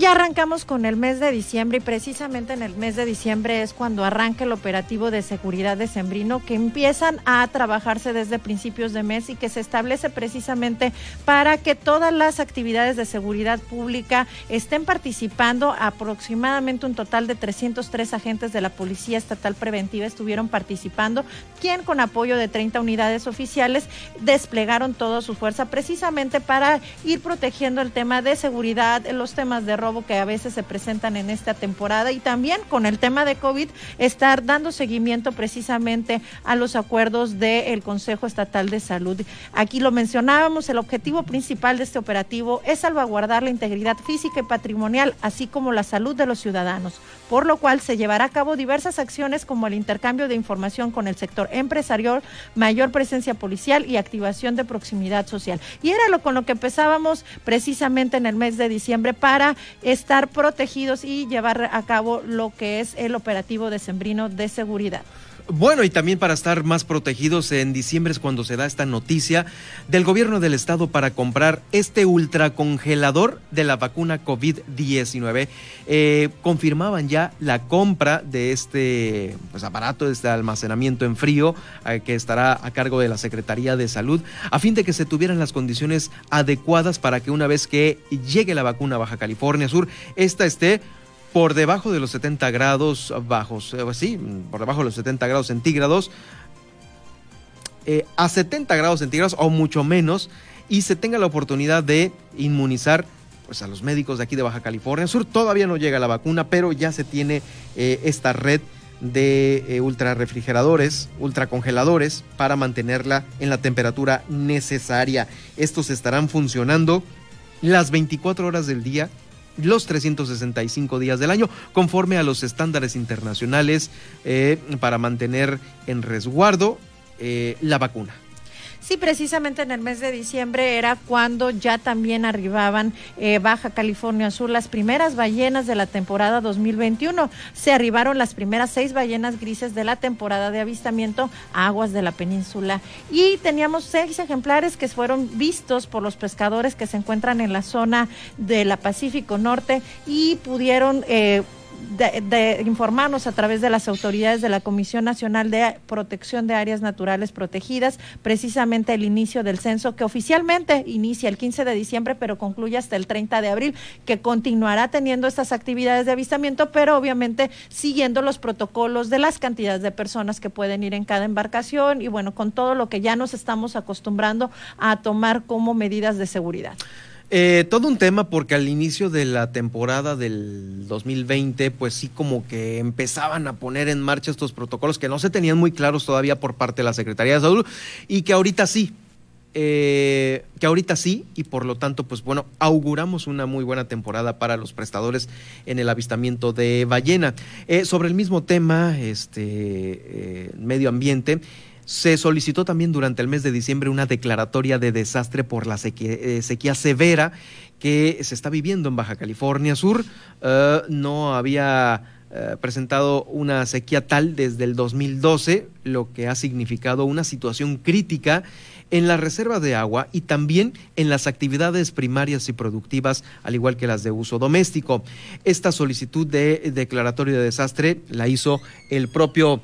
[SPEAKER 11] Ya arrancamos con el mes de diciembre y precisamente en el mes de diciembre es cuando arranca el operativo de seguridad de Sembrino que empiezan a trabajarse desde principios de mes y que se establece precisamente para que todas las actividades de seguridad pública estén participando. Aproximadamente un total de 303 agentes de la Policía Estatal Preventiva estuvieron participando, quien con apoyo de 30 unidades oficiales desplegaron toda su fuerza precisamente para ir protegiendo el tema de seguridad, los temas de robo que a veces se presentan en esta temporada y también con el tema de COVID estar dando seguimiento precisamente a los acuerdos del Consejo Estatal de Salud. Aquí lo mencionábamos, el objetivo principal de este operativo es salvaguardar la integridad física y patrimonial, así como la salud de los ciudadanos, por lo cual se llevará a cabo diversas acciones como el intercambio de información con el sector empresarial, mayor presencia policial y activación de proximidad social. Y era lo con lo que empezábamos precisamente en el mes de diciembre para estar protegidos y llevar a cabo lo que es el operativo de Sembrino de seguridad.
[SPEAKER 3] Bueno, y también para estar más protegidos, en diciembre es cuando se da esta noticia del gobierno del estado para comprar este ultracongelador de la vacuna COVID-19. Eh, confirmaban ya la compra de este pues, aparato, de este almacenamiento en frío, eh, que estará a cargo de la Secretaría de Salud, a fin de que se tuvieran las condiciones adecuadas para que una vez que llegue la vacuna a Baja California Sur, esta esté por debajo de los 70 grados bajos, eh, sí, por debajo de los 70 grados centígrados, eh, a 70 grados centígrados o mucho menos, y se tenga la oportunidad de inmunizar pues, a los médicos de aquí de Baja California Sur. Todavía no llega la vacuna, pero ya se tiene eh, esta red de ultra refrigeradores, ultracongeladores, para mantenerla en la temperatura necesaria. Estos estarán funcionando las 24 horas del día los 365 días del año, conforme a los estándares internacionales eh, para mantener en resguardo eh, la vacuna.
[SPEAKER 11] Sí, precisamente en el mes de diciembre era cuando ya también arribaban eh, Baja California Sur las primeras ballenas de la temporada 2021. Se arribaron las primeras seis ballenas grises de la temporada de avistamiento aguas de la península y teníamos seis ejemplares que fueron vistos por los pescadores que se encuentran en la zona de la Pacífico Norte y pudieron eh, de, informarnos a través de las autoridades de la Comisión Nacional de Protección de Áreas Naturales Protegidas, precisamente el inicio del censo que oficialmente inicia el 15 de diciembre, pero concluye hasta el 30 de abril, que continuará teniendo estas actividades de avistamiento, pero obviamente siguiendo los protocolos de las cantidades de personas que pueden ir en cada embarcación y bueno, con todo lo que ya nos estamos acostumbrando a tomar como medidas de seguridad.
[SPEAKER 3] Eh, todo un tema porque al inicio de la temporada del 2020, pues sí como que empezaban a poner en marcha estos protocolos que no se tenían muy claros todavía por parte de la Secretaría de Salud y que ahorita sí, eh, que ahorita sí, y por lo tanto, pues bueno, auguramos una muy buena temporada para los prestadores en el avistamiento de ballena. Eh, sobre el mismo tema, este medio ambiente, se solicitó también durante el mes de diciembre una declaratoria de desastre por la eh, sequía, severa que se está viviendo en Baja California Sur. Eh, no había eh, presentado una sequía tal desde el 2012, lo que ha significado una situación crítica en la reserva de agua y también en las actividades primarias y productivas, al igual que las de uso doméstico. Esta solicitud de declaratoria de desastre la hizo el propio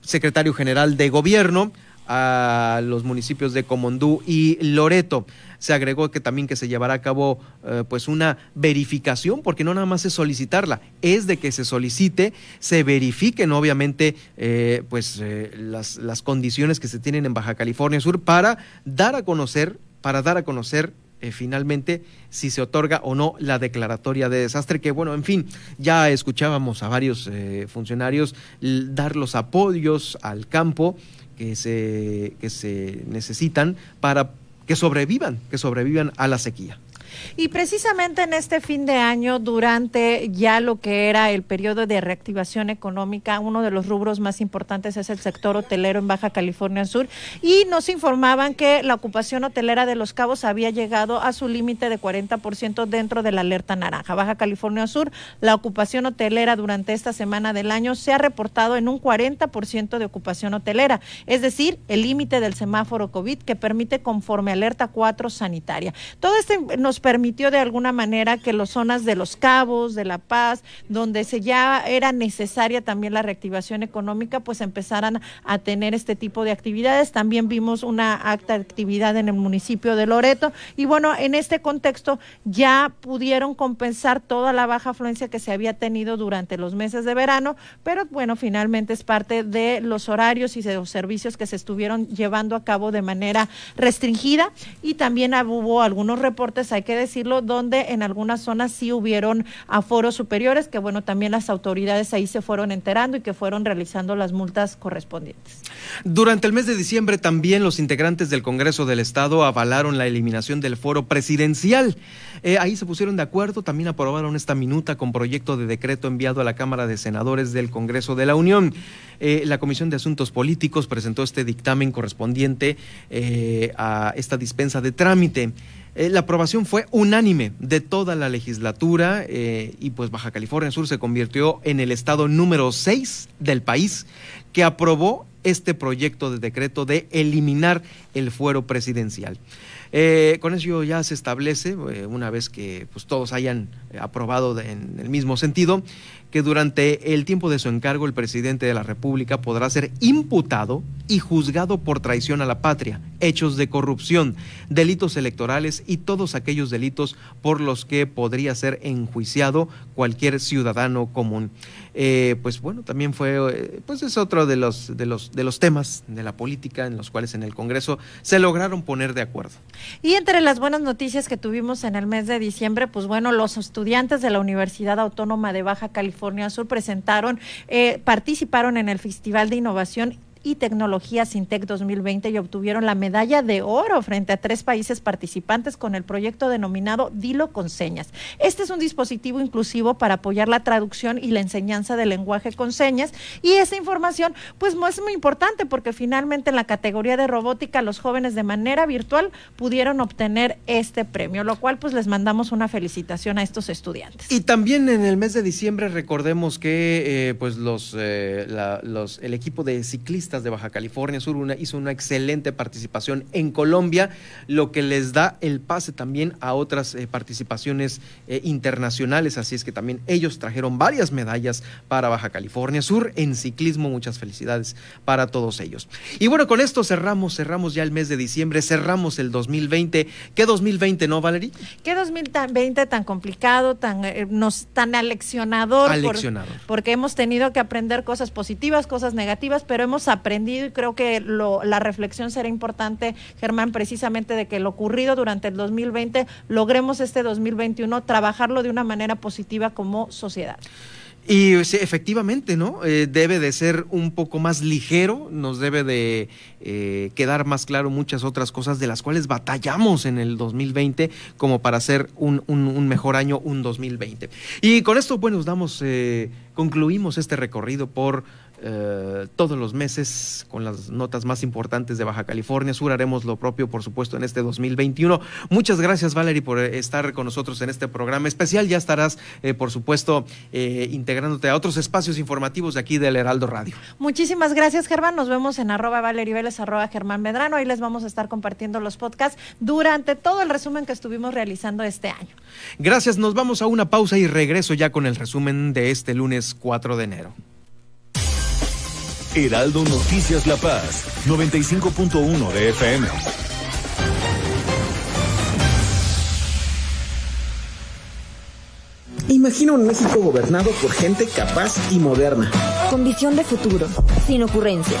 [SPEAKER 3] secretario general de gobierno a los municipios de Comondú y Loreto. Se agregó que también que se llevará a cabo eh, pues una verificación, porque no nada más es solicitarla, es de que se solicite, se verifiquen obviamente eh, pues eh, las, las condiciones que se tienen en Baja California Sur para dar a conocer, para dar a conocer eh, finalmente si se otorga o no la declaratoria de desastre, que bueno, en fin, ya escuchábamos a varios eh, funcionarios dar los apoyos al campo que se, que se necesitan para que sobrevivan, que sobrevivan a la sequía.
[SPEAKER 11] Y precisamente en este fin de año, durante ya lo que era el periodo de reactivación económica, uno de los rubros más importantes es el sector hotelero en Baja California Sur y nos informaban que la ocupación hotelera de Los Cabos había llegado a su límite de 40% dentro de la alerta naranja. Baja California Sur, la ocupación hotelera durante esta semana del año se ha reportado en un 40% de ocupación hotelera, es decir, el límite del semáforo COVID que permite conforme alerta 4 sanitaria. Todo esto nos permitió de alguna manera que las zonas de los cabos, de La Paz, donde se ya era necesaria también la reactivación económica, pues empezaran a tener este tipo de actividades. También vimos una acta actividad en el municipio de Loreto y bueno, en este contexto ya pudieron compensar toda la baja afluencia que se había tenido durante los meses de verano, pero bueno, finalmente es parte de los horarios y de los servicios que se estuvieron llevando a cabo de manera restringida y también hubo algunos reportes, hay que decirlo, donde en algunas zonas sí hubieron aforos superiores, que bueno, también las autoridades ahí se fueron enterando y que fueron realizando las multas correspondientes.
[SPEAKER 3] Durante el mes de diciembre también los integrantes del Congreso del Estado avalaron la eliminación del foro presidencial. Eh, ahí se pusieron de acuerdo, también aprobaron esta minuta con proyecto de decreto enviado a la Cámara de Senadores del Congreso de la Unión. Eh, la Comisión de Asuntos Políticos presentó este dictamen correspondiente eh, a esta dispensa de trámite. La aprobación fue unánime de toda la legislatura y pues Baja California Sur se convirtió en el estado número 6 del país que aprobó este proyecto de decreto de eliminar el fuero presidencial. Eh, con eso ya se establece, una vez que pues, todos hayan aprobado en el mismo sentido, que durante el tiempo de su encargo el presidente de la República podrá ser imputado y juzgado por traición a la patria, hechos de corrupción, delitos electorales y todos aquellos delitos por los que podría ser enjuiciado cualquier ciudadano común. Eh, pues bueno, también fue, eh, pues es otro de los, de, los, de los temas de la política en los cuales en el Congreso se lograron poner de acuerdo.
[SPEAKER 11] Y entre las buenas noticias que tuvimos en el mes de diciembre, pues bueno, los estudiantes de la Universidad Autónoma de Baja California Sur presentaron, eh, participaron en el Festival de Innovación y Tecnología Sintec 2020 y obtuvieron la medalla de oro frente a tres países participantes con el proyecto denominado Dilo con señas. Este es un dispositivo inclusivo para apoyar la traducción y la enseñanza del lenguaje con señas y esa información pues es muy importante porque finalmente en la categoría de robótica los jóvenes de manera virtual pudieron obtener este premio, lo cual pues les mandamos una felicitación a estos estudiantes.
[SPEAKER 3] Y también en el mes de diciembre recordemos que eh, pues eh, los el equipo de ciclistas de Baja California Sur hizo una excelente participación en Colombia, lo que les da el pase también a otras eh, participaciones internacionales, así es que también ellos trajeron varias medallas para Baja California Sur en ciclismo, muchas felicidades para todos ellos. Y bueno, con esto cerramos, cerramos ya el mes de diciembre, cerramos el 2020. ¿Qué 2020, no, Valerie?
[SPEAKER 11] ¿Qué 2020 tan complicado, tan, nos, tan aleccionador?
[SPEAKER 3] Aleccionador.
[SPEAKER 11] porque hemos tenido que aprender cosas positivas, cosas negativas, pero hemos aprendido y creo que la reflexión será importante, Germán, precisamente de que lo ocurrido durante el 2020 logremos este 2021 trabajarlo de una manera positiva como sociedad.
[SPEAKER 3] Y efectivamente, ¿no? Eh, debe de ser un poco más ligero, nos debe de eh, quedar más claro muchas otras cosas de las cuales batallamos en el 2020 como para hacer un, mejor año, un 2020. Y con esto, bueno, damos, eh, concluimos este recorrido por eh, todos los meses con las notas más importantes de Baja California Sur. Haremos lo propio, por supuesto, en este 2021. Muchas gracias, Valerie, por eh, estar con nosotros en este programa especial. Ya estarás, eh, por supuesto, integrándote a otros espacios informativos de aquí del Heraldo Radio.
[SPEAKER 11] Muchísimas gracias, Germán. Nos vemos en arroba Valerie Vélez, arroba Germán Medrano. Ahí les vamos a estar compartiendo los podcasts durante todo el resumen que estuvimos realizando este año.
[SPEAKER 3] Gracias. Nos vamos a una pausa y regreso ya con el resumen de este lunes 4 de enero.
[SPEAKER 1] Heraldo Noticias La Paz, 95.1 de FM.
[SPEAKER 12] Imagina un México gobernado por gente capaz y moderna.
[SPEAKER 13] Con visión de futuro, sin ocurrencias.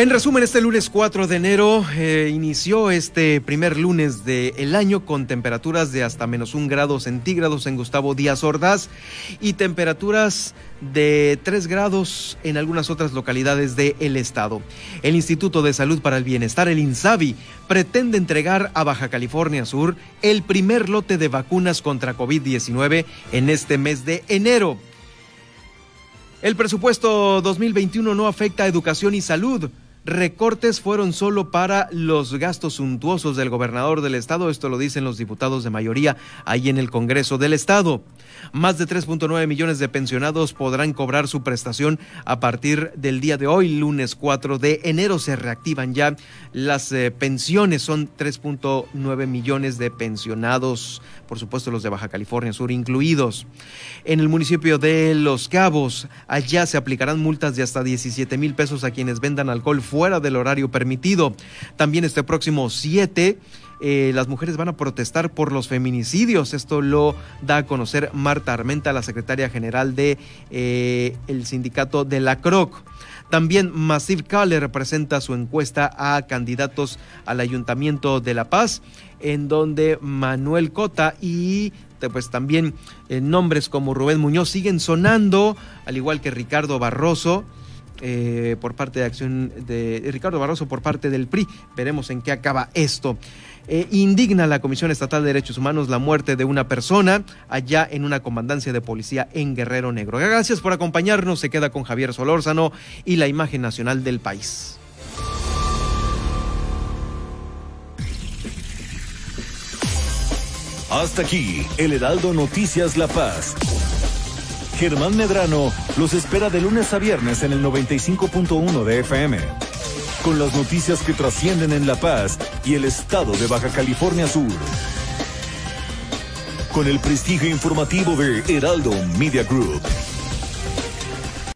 [SPEAKER 3] En resumen, este lunes 4 de enero eh, inició este primer lunes del año con temperaturas de hasta menos un grado centígrados en Gustavo Díaz Ordaz y temperaturas de 3 grados en algunas otras localidades del estado. El Instituto de Salud para el Bienestar, el INSABI, pretende entregar a Baja California Sur el primer lote de vacunas contra COVID-19 en este mes de enero. El presupuesto 2021 no afecta a educación y salud recortes fueron solo para los gastos suntuosos del gobernador del estado, esto lo dicen los diputados de mayoría ahí en el Congreso del estado. Más de 3.9 millones de pensionados podrán cobrar su prestación a partir del día de hoy, lunes 4 de enero. Se reactivan ya las eh, pensiones, son 3.9 millones de pensionados, por supuesto los de Baja California Sur incluidos. En el municipio de Los Cabos, allá se aplicarán multas de hasta 17 mil pesos a quienes vendan alcohol fuera del horario permitido. También este próximo 7 eh, las mujeres van a protestar por los feminicidios. Esto lo da a conocer Marta Armenta, la secretaria general de eh, el sindicato de la CROC. También Massive Cale representa su encuesta a candidatos al Ayuntamiento de La Paz, en donde Manuel Cota y pues también eh, nombres como Rubén Muñoz siguen sonando, al igual que Ricardo Barroso. Por parte de acción de Ricardo Barroso por parte del PRI. Veremos en qué acaba esto. Eh, indigna la Comisión Estatal de Derechos Humanos la muerte de una persona allá en una comandancia de policía en Guerrero Negro. Gracias por acompañarnos. Se queda con Javier Solórzano y la imagen nacional del país.
[SPEAKER 1] Hasta aquí, el Heraldo Noticias La Paz. Germán Medrano los espera de lunes a viernes en el 95.1 de FM. Con las noticias que trascienden en La Paz y el estado de Baja California Sur. Con el prestigio informativo de Heraldo Media Group.